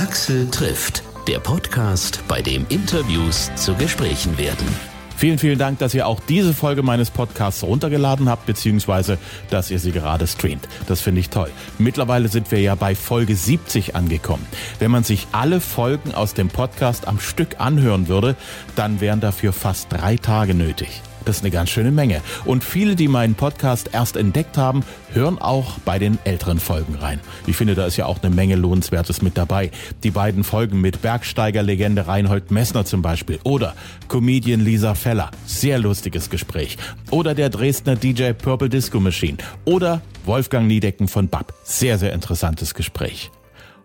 Axel trifft, der Podcast, bei dem Interviews zu Gesprächen werden. Vielen, vielen Dank, dass ihr auch diese Folge meines Podcasts runtergeladen habt, beziehungsweise dass ihr sie gerade streamt. Das finde ich toll. Mittlerweile sind wir ja bei Folge 70 angekommen. Wenn man sich alle Folgen aus dem Podcast am Stück anhören würde, dann wären dafür fast drei Tage nötig. Das ist eine ganz schöne Menge. Und viele, die meinen Podcast erst entdeckt haben, hören auch bei den älteren Folgen rein. Ich finde, da ist ja auch eine Menge Lohnenswertes mit dabei. Die beiden Folgen mit Bergsteigerlegende Reinhold Messner zum Beispiel oder Comedian Lisa Feller. Sehr lustiges Gespräch. Oder der Dresdner DJ Purple Disco Machine. Oder Wolfgang Niedecken von BAP. Sehr, sehr interessantes Gespräch.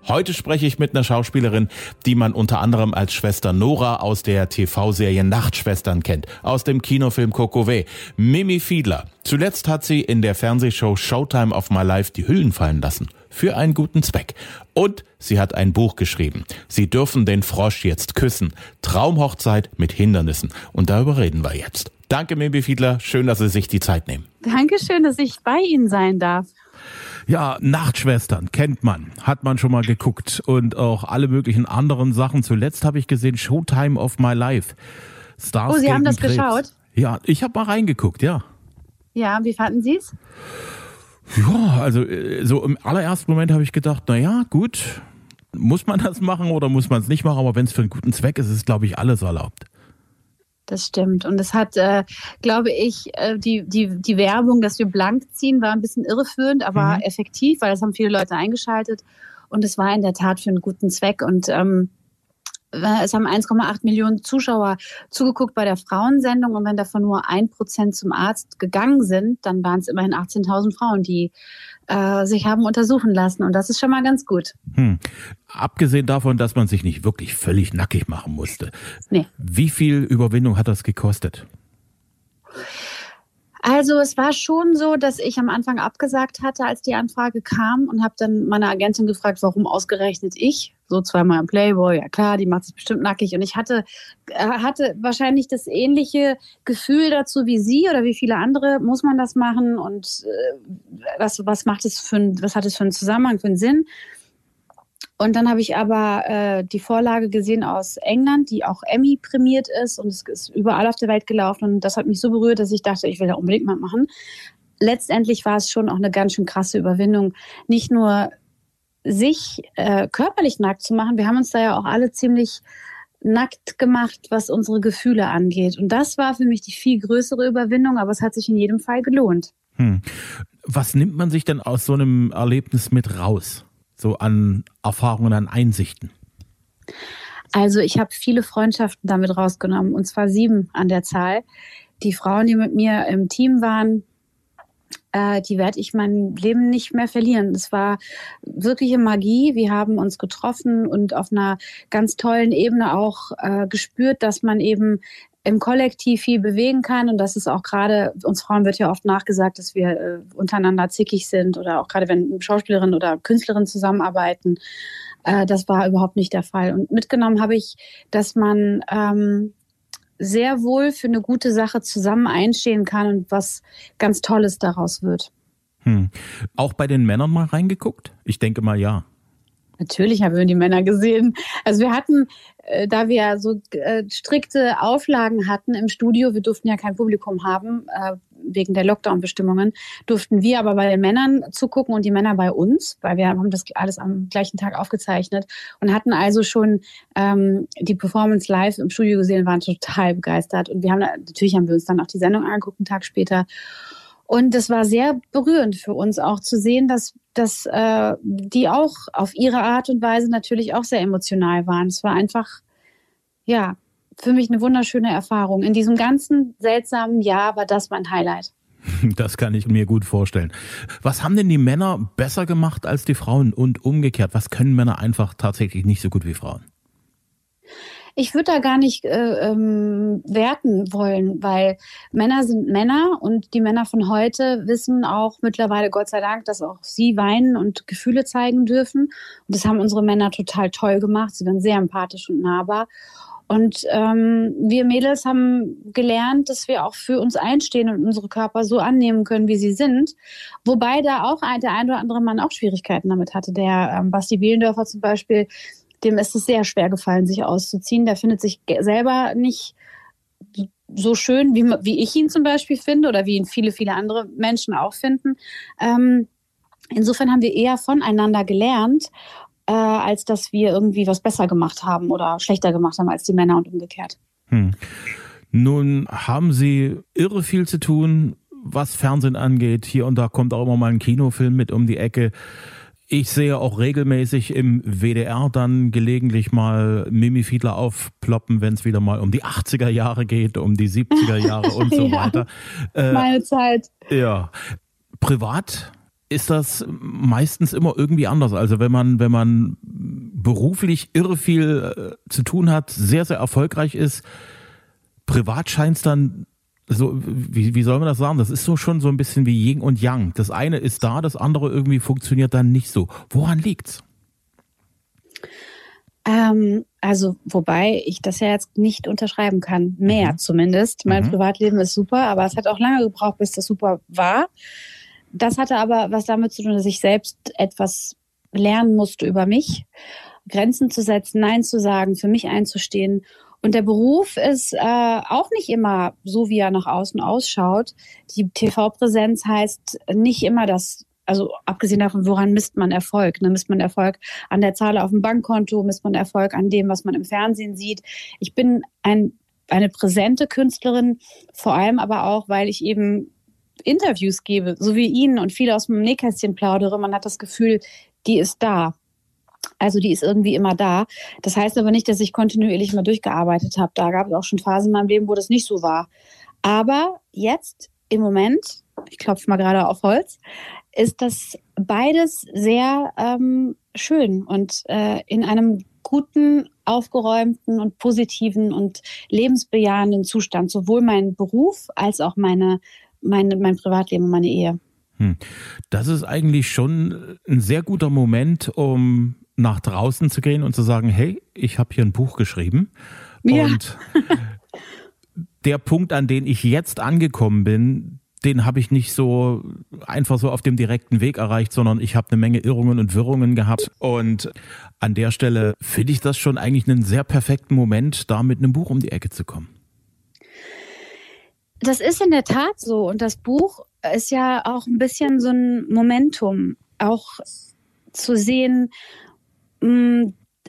Heute spreche ich mit einer Schauspielerin, die man unter anderem als Schwester Nora aus der TV-Serie Nachtschwestern kennt, aus dem Kinofilm Kokove, Mimi Fiedler. Zuletzt hat sie in der Fernsehshow Showtime of My Life die Hüllen fallen lassen. Für einen guten Zweck. Und sie hat ein Buch geschrieben. Sie dürfen den Frosch jetzt küssen. Traumhochzeit mit Hindernissen. Und darüber reden wir jetzt. Danke, Mimi Fiedler. Schön, dass Sie sich die Zeit nehmen. Dankeschön, dass ich bei Ihnen sein darf. Ja, Nachtschwestern kennt man, hat man schon mal geguckt und auch alle möglichen anderen Sachen. Zuletzt habe ich gesehen Showtime of My Life. Stars oh, Sie haben das Krebs. geschaut? Ja, ich habe mal reingeguckt, ja. Ja, wie fanden Sie es? Ja, also äh, so im allerersten Moment habe ich gedacht, na ja, gut, muss man das machen oder muss man es nicht machen, aber wenn es für einen guten Zweck ist, ist glaube ich alles erlaubt. Das stimmt. Und es hat, äh, glaube ich, äh, die, die, die Werbung, dass wir blank ziehen, war ein bisschen irreführend, aber mhm. effektiv, weil das haben viele Leute eingeschaltet. Und es war in der Tat für einen guten Zweck. Und ähm, es haben 1,8 Millionen Zuschauer zugeguckt bei der Frauensendung. Und wenn davon nur ein Prozent zum Arzt gegangen sind, dann waren es immerhin 18.000 Frauen, die äh, sich haben untersuchen lassen. Und das ist schon mal ganz gut. Hm. Abgesehen davon, dass man sich nicht wirklich völlig nackig machen musste. Nee. Wie viel Überwindung hat das gekostet? Also es war schon so, dass ich am Anfang abgesagt hatte, als die Anfrage kam und habe dann meine Agentin gefragt, warum ausgerechnet ich? So zweimal im Playboy, ja klar, die macht sich bestimmt nackig. Und ich hatte, äh, hatte wahrscheinlich das ähnliche Gefühl dazu wie sie oder wie viele andere. Muss man das machen? Und äh, was, was macht es für ein, was hat es für einen Zusammenhang, für einen Sinn? Und dann habe ich aber äh, die Vorlage gesehen aus England, die auch Emmy prämiert ist und es ist überall auf der Welt gelaufen. Und das hat mich so berührt, dass ich dachte, ich will da unbedingt mal machen. Letztendlich war es schon auch eine ganz schön krasse Überwindung, nicht nur sich äh, körperlich nackt zu machen. Wir haben uns da ja auch alle ziemlich nackt gemacht, was unsere Gefühle angeht. Und das war für mich die viel größere Überwindung, aber es hat sich in jedem Fall gelohnt. Hm. Was nimmt man sich denn aus so einem Erlebnis mit raus? So an Erfahrungen, an Einsichten? Also ich habe viele Freundschaften damit rausgenommen, und zwar sieben an der Zahl. Die Frauen, die mit mir im Team waren, äh, die werde ich mein Leben nicht mehr verlieren. Es war wirkliche Magie. Wir haben uns getroffen und auf einer ganz tollen Ebene auch äh, gespürt, dass man eben im Kollektiv viel bewegen kann und das ist auch gerade, uns Frauen wird ja oft nachgesagt, dass wir äh, untereinander zickig sind oder auch gerade wenn Schauspielerinnen oder Künstlerinnen zusammenarbeiten. Äh, das war überhaupt nicht der Fall. Und mitgenommen habe ich, dass man ähm, sehr wohl für eine gute Sache zusammen einstehen kann und was ganz Tolles daraus wird. Hm. Auch bei den Männern mal reingeguckt? Ich denke mal ja. Natürlich haben wir die Männer gesehen. Also wir hatten, äh, da wir so äh, strikte Auflagen hatten im Studio, wir durften ja kein Publikum haben, äh, wegen der Lockdown-Bestimmungen, durften wir aber bei den Männern zugucken und die Männer bei uns, weil wir haben das alles am gleichen Tag aufgezeichnet und hatten also schon ähm, die Performance live im Studio gesehen, waren total begeistert. Und wir haben natürlich haben wir uns dann auch die Sendung angeguckt, einen Tag später. Und es war sehr berührend für uns auch zu sehen, dass, dass äh, die auch auf ihre Art und Weise natürlich auch sehr emotional waren. Es war einfach, ja, für mich eine wunderschöne Erfahrung. In diesem ganzen seltsamen Jahr war das mein Highlight. Das kann ich mir gut vorstellen. Was haben denn die Männer besser gemacht als die Frauen und umgekehrt? Was können Männer einfach tatsächlich nicht so gut wie Frauen? Ich würde da gar nicht äh, ähm, werten wollen, weil Männer sind Männer und die Männer von heute wissen auch mittlerweile, Gott sei Dank, dass auch sie weinen und Gefühle zeigen dürfen. Und das haben unsere Männer total toll gemacht. Sie waren sehr empathisch und nahbar. Und ähm, wir Mädels haben gelernt, dass wir auch für uns einstehen und unsere Körper so annehmen können, wie sie sind. Wobei da auch ein, der ein oder andere Mann auch Schwierigkeiten damit hatte. Der ähm, Basti Bielendörfer zum Beispiel, dem ist es sehr schwer gefallen, sich auszuziehen. Der findet sich selber nicht so schön, wie, wie ich ihn zum Beispiel finde oder wie ihn viele, viele andere Menschen auch finden. Ähm, insofern haben wir eher voneinander gelernt, äh, als dass wir irgendwie was besser gemacht haben oder schlechter gemacht haben als die Männer und umgekehrt. Hm. Nun haben Sie irre viel zu tun, was Fernsehen angeht. Hier und da kommt auch immer mal ein Kinofilm mit um die Ecke. Ich sehe auch regelmäßig im WDR dann gelegentlich mal Mimi Fiedler aufploppen, wenn es wieder mal um die 80er Jahre geht, um die 70er Jahre und so ja, weiter. Äh, meine Zeit. Ja. Privat ist das meistens immer irgendwie anders. Also wenn man, wenn man beruflich irre viel äh, zu tun hat, sehr, sehr erfolgreich ist, privat scheint es dann so, wie, wie soll man das sagen? Das ist so schon so ein bisschen wie Yin und Yang. Das eine ist da, das andere irgendwie funktioniert dann nicht so. Woran liegt's? Ähm, also, wobei ich das ja jetzt nicht unterschreiben kann. Mehr mhm. zumindest. Mein mhm. Privatleben ist super, aber es hat auch lange gebraucht, bis das super war. Das hatte aber was damit zu tun, dass ich selbst etwas lernen musste über mich, Grenzen zu setzen, Nein zu sagen, für mich einzustehen und der Beruf ist äh, auch nicht immer so, wie er nach außen ausschaut. Die TV-Präsenz heißt nicht immer das, also abgesehen davon, woran misst man Erfolg? Ne? Misst man Erfolg an der Zahl auf dem Bankkonto, misst man Erfolg an dem, was man im Fernsehen sieht. Ich bin ein, eine präsente Künstlerin, vor allem aber auch, weil ich eben Interviews gebe, so wie Ihnen und viele aus dem Nähkästchen plaudere. Man hat das Gefühl, die ist da. Also die ist irgendwie immer da. Das heißt aber nicht, dass ich kontinuierlich mal durchgearbeitet habe. Da gab es auch schon Phasen in meinem Leben, wo das nicht so war. Aber jetzt im Moment, ich klopfe mal gerade auf Holz, ist das beides sehr ähm, schön und äh, in einem guten, aufgeräumten und positiven und lebensbejahenden Zustand. Sowohl mein Beruf als auch meine, meine, mein Privatleben und meine Ehe. Hm. Das ist eigentlich schon ein sehr guter Moment, um nach draußen zu gehen und zu sagen, hey, ich habe hier ein Buch geschrieben. Ja. Und der Punkt, an den ich jetzt angekommen bin, den habe ich nicht so einfach so auf dem direkten Weg erreicht, sondern ich habe eine Menge Irrungen und Wirrungen gehabt. Und an der Stelle finde ich das schon eigentlich einen sehr perfekten Moment, da mit einem Buch um die Ecke zu kommen. Das ist in der Tat so. Und das Buch ist ja auch ein bisschen so ein Momentum, auch zu sehen,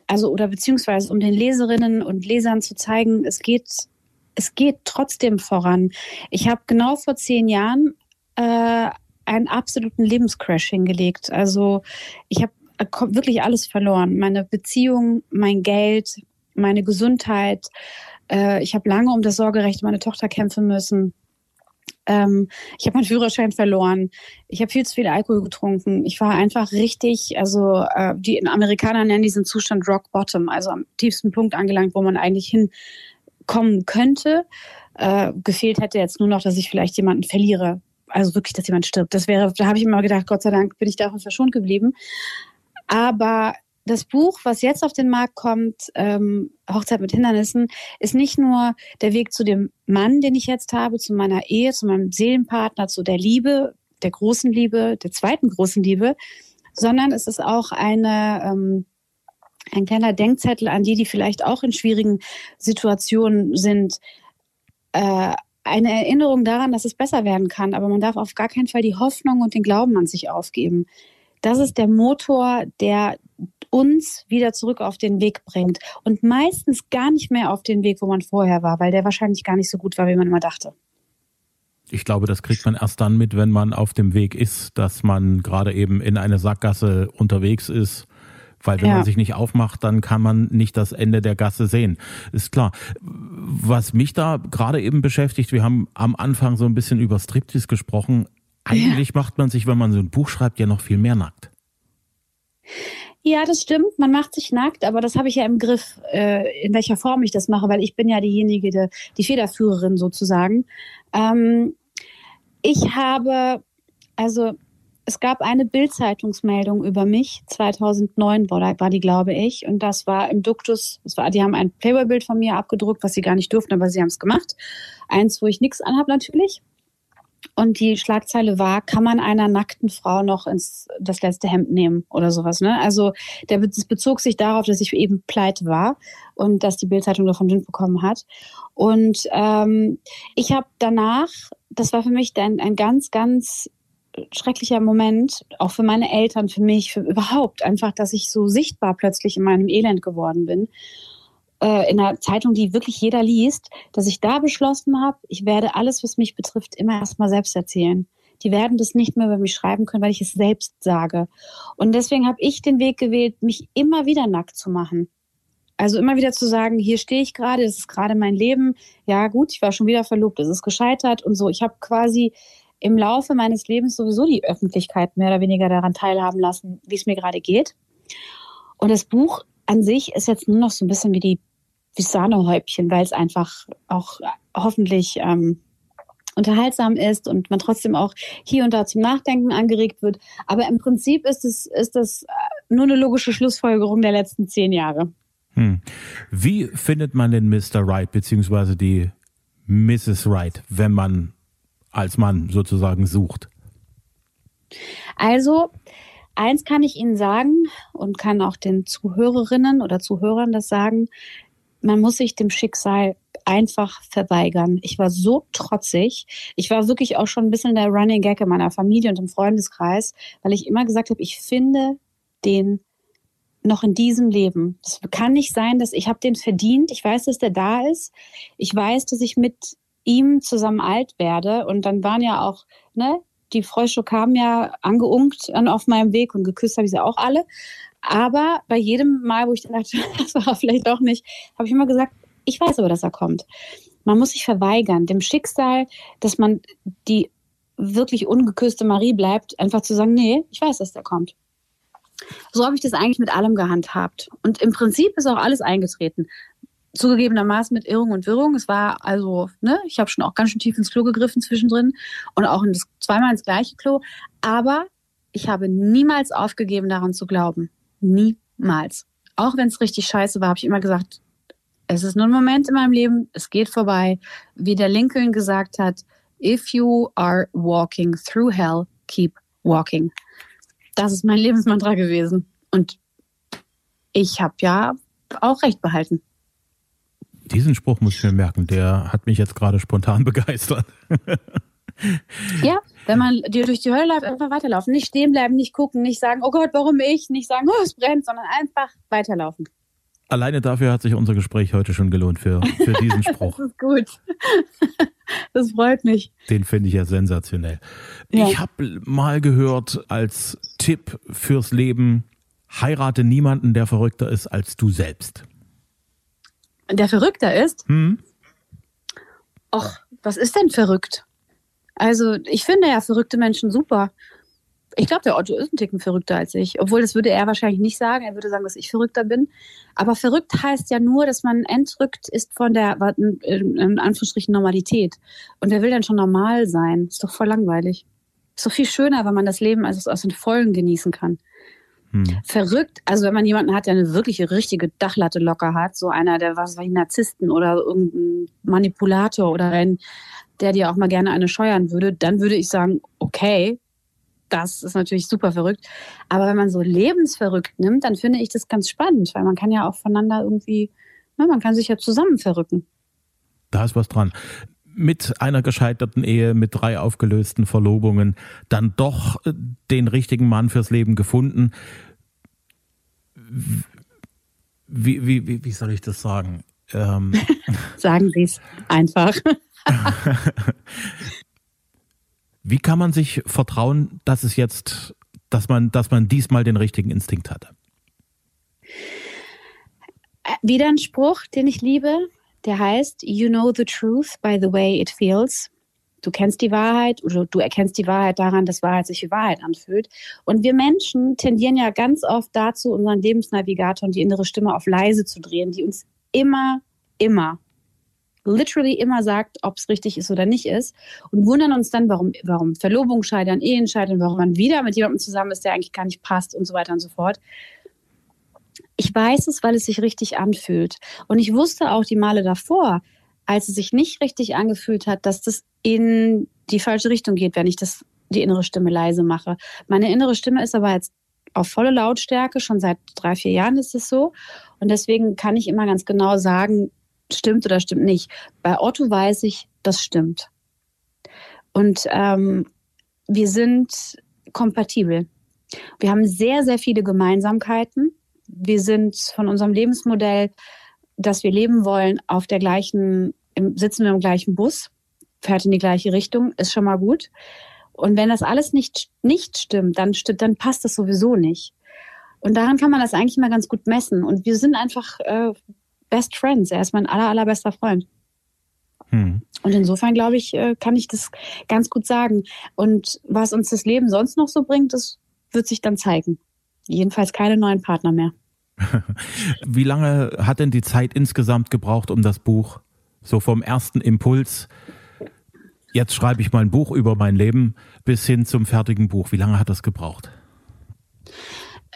also oder beziehungsweise um den Leserinnen und Lesern zu zeigen, es geht, es geht trotzdem voran. Ich habe genau vor zehn Jahren äh, einen absoluten Lebenscrash hingelegt. Also ich habe äh, wirklich alles verloren. Meine Beziehung, mein Geld, meine Gesundheit. Äh, ich habe lange um das Sorgerecht meiner Tochter kämpfen müssen. Ähm, ich habe meinen Führerschein verloren. Ich habe viel zu viel Alkohol getrunken. Ich war einfach richtig, also äh, die Amerikaner nennen diesen Zustand Rock Bottom, also am tiefsten Punkt angelangt, wo man eigentlich hinkommen könnte. Äh, gefehlt hätte jetzt nur noch, dass ich vielleicht jemanden verliere. Also wirklich, dass jemand stirbt. Das wäre, da habe ich immer gedacht, Gott sei Dank bin ich davon verschont geblieben. Aber das Buch, was jetzt auf den Markt kommt, ähm, Hochzeit mit Hindernissen, ist nicht nur der Weg zu dem Mann, den ich jetzt habe, zu meiner Ehe, zu meinem Seelenpartner, zu der Liebe, der großen Liebe, der zweiten großen Liebe, sondern es ist auch eine, ähm, ein kleiner Denkzettel an die, die vielleicht auch in schwierigen Situationen sind. Äh, eine Erinnerung daran, dass es besser werden kann, aber man darf auf gar keinen Fall die Hoffnung und den Glauben an sich aufgeben. Das ist der Motor, der uns wieder zurück auf den Weg bringt und meistens gar nicht mehr auf den Weg, wo man vorher war, weil der wahrscheinlich gar nicht so gut war, wie man immer dachte. Ich glaube, das kriegt man erst dann mit, wenn man auf dem Weg ist, dass man gerade eben in eine Sackgasse unterwegs ist. Weil wenn ja. man sich nicht aufmacht, dann kann man nicht das Ende der Gasse sehen. Ist klar. Was mich da gerade eben beschäftigt, wir haben am Anfang so ein bisschen über Striptease gesprochen. Eigentlich ja. macht man sich, wenn man so ein Buch schreibt, ja noch viel mehr nackt. Ja, das stimmt. Man macht sich nackt, aber das habe ich ja im Griff, äh, in welcher Form ich das mache, weil ich bin ja diejenige, die, die Federführerin sozusagen. Ähm, ich habe, also es gab eine Bildzeitungsmeldung über mich, 2009 war, die, glaube ich, und das war im Duktus, das war, die haben ein Playboy-Bild von mir abgedruckt, was sie gar nicht durften, aber sie haben es gemacht. Eins, wo ich nichts anhab natürlich. Und die Schlagzeile war, kann man einer nackten Frau noch ins das letzte Hemd nehmen oder sowas. Ne? Also der das bezog sich darauf, dass ich eben pleite war und dass die Bildzeitung davon Wind bekommen hat. Und ähm, ich habe danach, das war für mich ein, ein ganz, ganz schrecklicher Moment, auch für meine Eltern, für mich, für überhaupt, einfach, dass ich so sichtbar plötzlich in meinem Elend geworden bin. Äh, in einer Zeitung, die wirklich jeder liest, dass ich da beschlossen habe, ich werde alles, was mich betrifft, immer erstmal selbst erzählen. Die werden das nicht mehr über mich schreiben können, weil ich es selbst sage. Und deswegen habe ich den Weg gewählt, mich immer wieder nackt zu machen. Also immer wieder zu sagen, hier stehe ich gerade, das ist gerade mein Leben. Ja gut, ich war schon wieder verlobt, es ist gescheitert und so. Ich habe quasi im Laufe meines Lebens sowieso die Öffentlichkeit mehr oder weniger daran teilhaben lassen, wie es mir gerade geht. Und das Buch an sich ist jetzt nur noch so ein bisschen wie die wie Sahnehäubchen, weil es einfach auch hoffentlich ähm, unterhaltsam ist und man trotzdem auch hier und da zum Nachdenken angeregt wird. Aber im Prinzip ist es ist das äh, nur eine logische Schlussfolgerung der letzten zehn Jahre. Hm. Wie findet man den Mr. Wright beziehungsweise die Mrs. Wright, wenn man als Mann sozusagen sucht? Also, eins kann ich Ihnen sagen und kann auch den Zuhörerinnen oder Zuhörern das sagen, man muss sich dem Schicksal einfach verweigern. Ich war so trotzig. Ich war wirklich auch schon ein bisschen der Running Gag in meiner Familie und im Freundeskreis, weil ich immer gesagt habe, ich finde den noch in diesem Leben. Es kann nicht sein, dass ich habe den verdient. Ich weiß, dass der da ist. Ich weiß, dass ich mit ihm zusammen alt werde. Und dann waren ja auch, ne, die Frösche kamen ja angeunkt auf meinem Weg und geküsst habe ich sie auch alle. Aber bei jedem Mal, wo ich dachte, das war vielleicht doch nicht, habe ich immer gesagt, ich weiß aber, dass er kommt. Man muss sich verweigern, dem Schicksal, dass man die wirklich ungeküsste Marie bleibt, einfach zu sagen, nee, ich weiß, dass der kommt. So habe ich das eigentlich mit allem gehandhabt. Und im Prinzip ist auch alles eingetreten zugegebenermaßen mit Irrung und Wirrung. Es war also, ne, ich habe schon auch ganz schön tief ins Klo gegriffen zwischendrin und auch in das, zweimal ins gleiche Klo. Aber ich habe niemals aufgegeben, daran zu glauben. Niemals. Auch wenn es richtig scheiße war, habe ich immer gesagt, es ist nur ein Moment in meinem Leben, es geht vorbei. Wie der Lincoln gesagt hat, if you are walking through hell, keep walking. Das ist mein Lebensmantra gewesen. Und ich habe ja auch recht behalten. Diesen Spruch muss ich mir merken, der hat mich jetzt gerade spontan begeistert. Ja, wenn man dir durch die Hölle läuft, einfach weiterlaufen. Nicht stehen bleiben, nicht gucken, nicht sagen, oh Gott, warum ich? Nicht sagen, oh, es brennt, sondern einfach weiterlaufen. Alleine dafür hat sich unser Gespräch heute schon gelohnt für, für diesen Spruch. das ist gut. Das freut mich. Den finde ich ja sensationell. Ja. Ich habe mal gehört als Tipp fürs Leben, heirate niemanden, der verrückter ist als du selbst der verrückter ist. Hm. Och, was ist denn verrückt? Also, ich finde ja verrückte Menschen super. Ich glaube, der Otto ist ein Ticken verrückter als ich. Obwohl, das würde er wahrscheinlich nicht sagen. Er würde sagen, dass ich verrückter bin. Aber verrückt heißt ja nur, dass man entrückt ist von der, in Anführungsstrichen, Normalität. Und er will dann schon normal sein. Ist doch voll langweilig. Ist doch viel schöner, wenn man das Leben also aus den Vollen genießen kann. Hm. Verrückt, also wenn man jemanden hat, der eine wirkliche richtige Dachlatte locker hat, so einer, der was weiß ich, Narzissten oder irgendein Manipulator oder ein, der dir auch mal gerne eine scheuern würde, dann würde ich sagen, okay, das ist natürlich super verrückt. Aber wenn man so lebensverrückt nimmt, dann finde ich das ganz spannend, weil man kann ja auch voneinander irgendwie, ne, man kann sich ja zusammen verrücken. Da ist was dran mit einer gescheiterten Ehe, mit drei aufgelösten Verlobungen, dann doch äh, den richtigen Mann fürs Leben gefunden. Wie, wie, wie, wie soll ich das sagen? Ähm, sagen Sie es einfach. wie kann man sich vertrauen, dass es jetzt, dass man, dass man diesmal den richtigen Instinkt hatte? Wieder ein Spruch, den ich liebe der heißt You know the truth by the way it feels. Du kennst die Wahrheit oder du erkennst die Wahrheit daran, dass Wahrheit sich wie Wahrheit anfühlt. Und wir Menschen tendieren ja ganz oft dazu, unseren Lebensnavigator und die innere Stimme auf leise zu drehen, die uns immer, immer, literally immer sagt, ob es richtig ist oder nicht ist und wundern uns dann, warum, warum Verlobungen scheitern, Ehen scheitern, warum man wieder mit jemandem zusammen ist, der eigentlich gar nicht passt und so weiter und so fort. Ich weiß es, weil es sich richtig anfühlt. Und ich wusste auch die Male davor, als es sich nicht richtig angefühlt hat, dass das in die falsche Richtung geht, wenn ich das, die innere Stimme leise mache. Meine innere Stimme ist aber jetzt auf volle Lautstärke, schon seit drei, vier Jahren ist es so. Und deswegen kann ich immer ganz genau sagen, stimmt oder stimmt nicht. Bei Otto weiß ich, das stimmt. Und ähm, wir sind kompatibel. Wir haben sehr, sehr viele Gemeinsamkeiten. Wir sind von unserem Lebensmodell, das wir leben wollen, auf der gleichen, im, sitzen wir im gleichen Bus, fährt in die gleiche Richtung, ist schon mal gut. Und wenn das alles nicht, nicht stimmt, dann, stimmt, dann passt das sowieso nicht. Und daran kann man das eigentlich mal ganz gut messen. Und wir sind einfach äh, Best Friends. Er ist mein aller, allerbester Freund. Hm. Und insofern, glaube ich, äh, kann ich das ganz gut sagen. Und was uns das Leben sonst noch so bringt, das wird sich dann zeigen. Jedenfalls keine neuen Partner mehr. Wie lange hat denn die Zeit insgesamt gebraucht, um das Buch so vom ersten Impuls, jetzt schreibe ich mal ein Buch über mein Leben, bis hin zum fertigen Buch? Wie lange hat das gebraucht?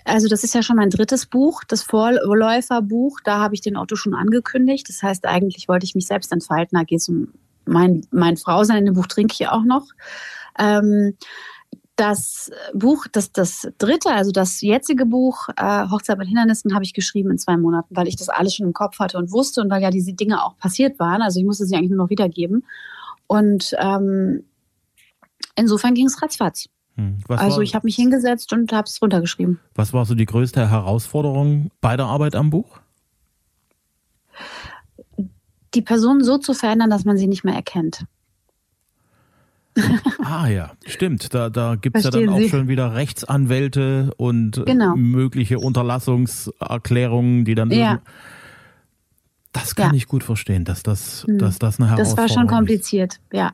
Also das ist ja schon mein drittes Buch, das Vorläuferbuch. Da habe ich den Otto schon angekündigt. Das heißt, eigentlich wollte ich mich selbst entfalten. Da geht es um mein, mein Frausein. In dem Buch trinke ich auch noch. Ähm, das Buch, das, das dritte, also das jetzige Buch, äh, Hochzeit mit Hindernissen, habe ich geschrieben in zwei Monaten, weil ich das alles schon im Kopf hatte und wusste und weil ja diese Dinge auch passiert waren. Also ich musste sie eigentlich nur noch wiedergeben. Und ähm, insofern ging es ratzfatz. Hm. also ich habe mich hingesetzt und habe es runtergeschrieben. Was war so die größte Herausforderung bei der Arbeit am Buch? Die Person so zu verändern, dass man sie nicht mehr erkennt. ah ja, stimmt. Da, da gibt es ja dann auch Sie? schon wieder Rechtsanwälte und genau. mögliche Unterlassungserklärungen, die dann ja. Das kann ja. ich gut verstehen, dass das, hm. dass das eine Herausforderung ist. Das war schon kompliziert, ist. ja.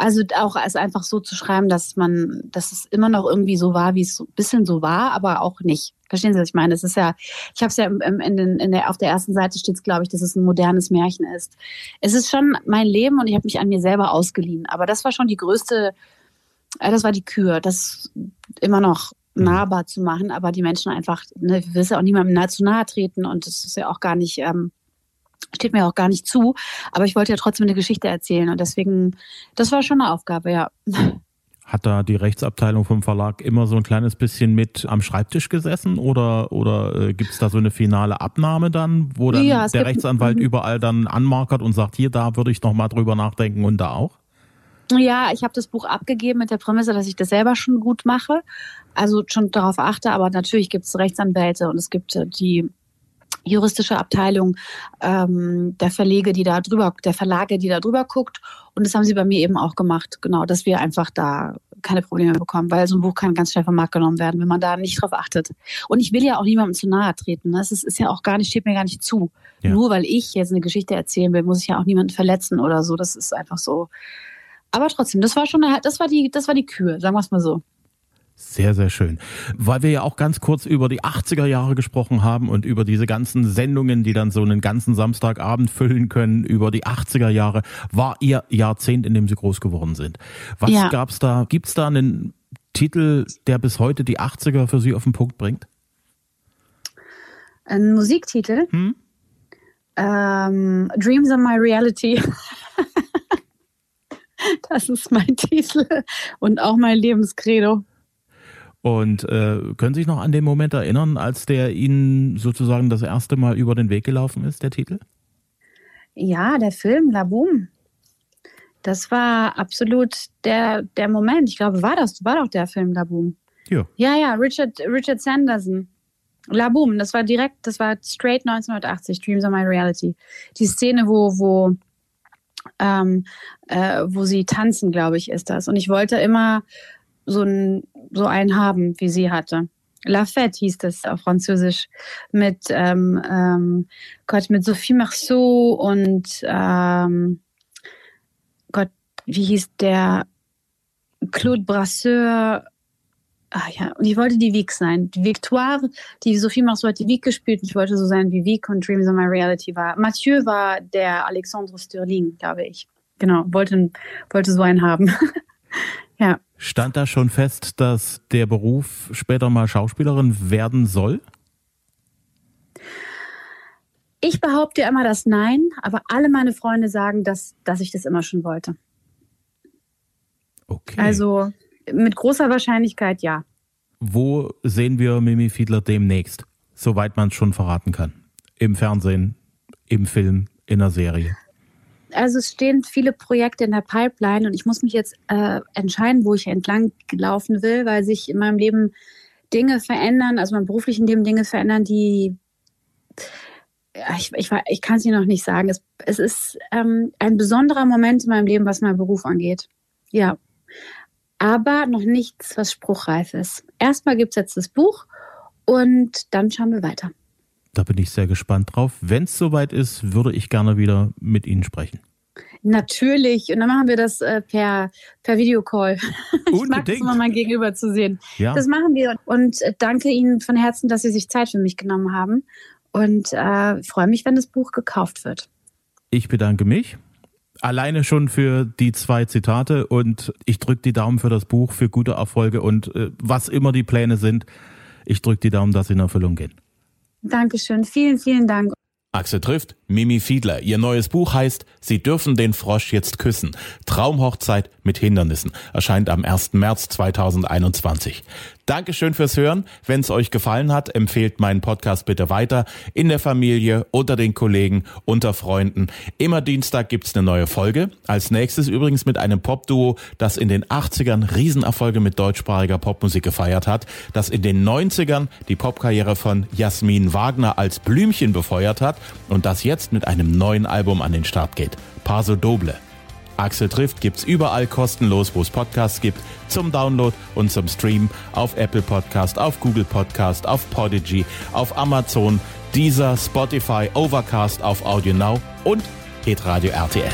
Also auch es einfach so zu schreiben, dass man, dass es immer noch irgendwie so war, wie es so ein bisschen so war, aber auch nicht. Verstehen Sie, was ich meine? Es ist ja, ich habe es ja in den, in der, auf der ersten Seite steht es, glaube ich, dass es ein modernes Märchen ist. Es ist schon mein Leben und ich habe mich an mir selber ausgeliehen. Aber das war schon die größte, äh, das war die Kür, das immer noch mhm. nahbar zu machen, aber die Menschen einfach, ne, wir willst ja auch niemandem nahe zu nahe treten und das ist ja auch gar nicht, ähm, steht mir auch gar nicht zu. Aber ich wollte ja trotzdem eine Geschichte erzählen und deswegen, das war schon eine Aufgabe, ja. Hat da die Rechtsabteilung vom Verlag immer so ein kleines bisschen mit am Schreibtisch gesessen oder, oder äh, gibt es da so eine finale Abnahme dann, wo dann ja, der Rechtsanwalt mhm. überall dann anmarkert und sagt, hier, da würde ich noch mal drüber nachdenken und da auch? Ja, ich habe das Buch abgegeben mit der Prämisse, dass ich das selber schon gut mache. Also schon darauf achte, aber natürlich gibt es Rechtsanwälte und es gibt äh, die juristische Abteilung ähm, der Verlege, die da drüber, der Verlage, die da drüber guckt. Und das haben sie bei mir eben auch gemacht, genau, dass wir einfach da keine Probleme bekommen, weil so ein Buch kann ganz schnell vom Markt genommen werden, wenn man da nicht drauf achtet. Und ich will ja auch niemandem zu nahe treten. Ne? Das ist, ist ja auch gar nicht, steht mir gar nicht zu. Ja. Nur weil ich jetzt eine Geschichte erzählen will, muss ich ja auch niemanden verletzen oder so. Das ist einfach so. Aber trotzdem, das war schon, eine, das war die, das war die Kür, sagen wir es mal so. Sehr, sehr schön. Weil wir ja auch ganz kurz über die 80er Jahre gesprochen haben und über diese ganzen Sendungen, die dann so einen ganzen Samstagabend füllen können, über die 80er Jahre, war ihr Jahrzehnt, in dem sie groß geworden sind. Was ja. gab's da? Gibt's da einen Titel, der bis heute die 80er für Sie auf den Punkt bringt? Ein Musiktitel? Hm? Ähm, Dreams are my reality. das ist mein Titel und auch mein Lebenskredo. Und äh, können Sie sich noch an den Moment erinnern, als der Ihnen sozusagen das erste Mal über den Weg gelaufen ist, der Titel? Ja, der Film La Boom. Das war absolut der, der Moment. Ich glaube, war das, war doch der Film La Boom. Ja. Ja, ja, Richard, Richard Sanderson. La Boom, das war direkt, das war straight 1980, Dreams are my reality. Die Szene, wo, wo, ähm, äh, wo sie tanzen, glaube ich, ist das. Und ich wollte immer so, ein, so einen haben, wie sie hatte. La Fête hieß das auf Französisch mit ähm, ähm, Gott mit Sophie Marceau und ähm, Gott wie hieß der? Claude Brasseur. Ah ja. Und ich wollte die Vic sein. Die Victoire die Sophie Marceau hat die Vic gespielt und ich wollte so sein wie Vic und Dreams of My Reality war. Mathieu war der Alexandre Sterling glaube ich. Genau wollte wollte so einen haben. Ja Stand da schon fest, dass der Beruf später mal Schauspielerin werden soll? Ich behaupte immer das Nein, aber alle meine Freunde sagen, dass, dass ich das immer schon wollte. Also mit großer Wahrscheinlichkeit ja. Wo sehen wir Mimi Fiedler demnächst? Soweit man es schon verraten kann. Im Fernsehen, im Film, in der Serie. Also es stehen viele Projekte in der Pipeline und ich muss mich jetzt äh, entscheiden, wo ich entlang laufen will, weil sich in meinem Leben Dinge verändern, also meinem beruflichen Leben Dinge verändern, die ich, ich, ich kann es dir noch nicht sagen. Es, es ist ähm, ein besonderer Moment in meinem Leben, was mein Beruf angeht. Ja. Aber noch nichts, was spruchreif ist. Erstmal gibt es jetzt das Buch und dann schauen wir weiter. Da bin ich sehr gespannt drauf. Wenn es soweit ist, würde ich gerne wieder mit Ihnen sprechen. Natürlich. Und dann machen wir das äh, per, per Videocall. Ich mag es immer, mein Gegenüber zu sehen. Ja. Das machen wir. Und äh, danke Ihnen von Herzen, dass Sie sich Zeit für mich genommen haben. Und äh, freue mich, wenn das Buch gekauft wird. Ich bedanke mich. Alleine schon für die zwei Zitate und ich drücke die Daumen für das Buch, für gute Erfolge und äh, was immer die Pläne sind. Ich drücke die Daumen, dass sie in Erfüllung gehen. Dankeschön. Vielen, vielen Dank. Axel trifft Mimi Fiedler. Ihr neues Buch heißt Sie dürfen den Frosch jetzt küssen. Traumhochzeit mit Hindernissen. Erscheint am 1. März 2021. Dankeschön fürs Hören. Wenn es euch gefallen hat, empfehlt meinen Podcast bitte weiter. In der Familie, unter den Kollegen, unter Freunden. Immer Dienstag gibt's eine neue Folge. Als nächstes übrigens mit einem Popduo, das in den 80ern Riesenerfolge mit deutschsprachiger Popmusik gefeiert hat, das in den 90ern die Popkarriere von Jasmin Wagner als Blümchen befeuert hat und das jetzt mit einem neuen Album an den Start geht. Paso Doble. Axel trifft gibt's überall kostenlos, wo es Podcasts gibt, zum Download und zum Stream auf Apple Podcast, auf Google Podcast, auf Podigy, auf Amazon, Deezer, Spotify, Overcast, auf Audio Now und Hitradio RTL.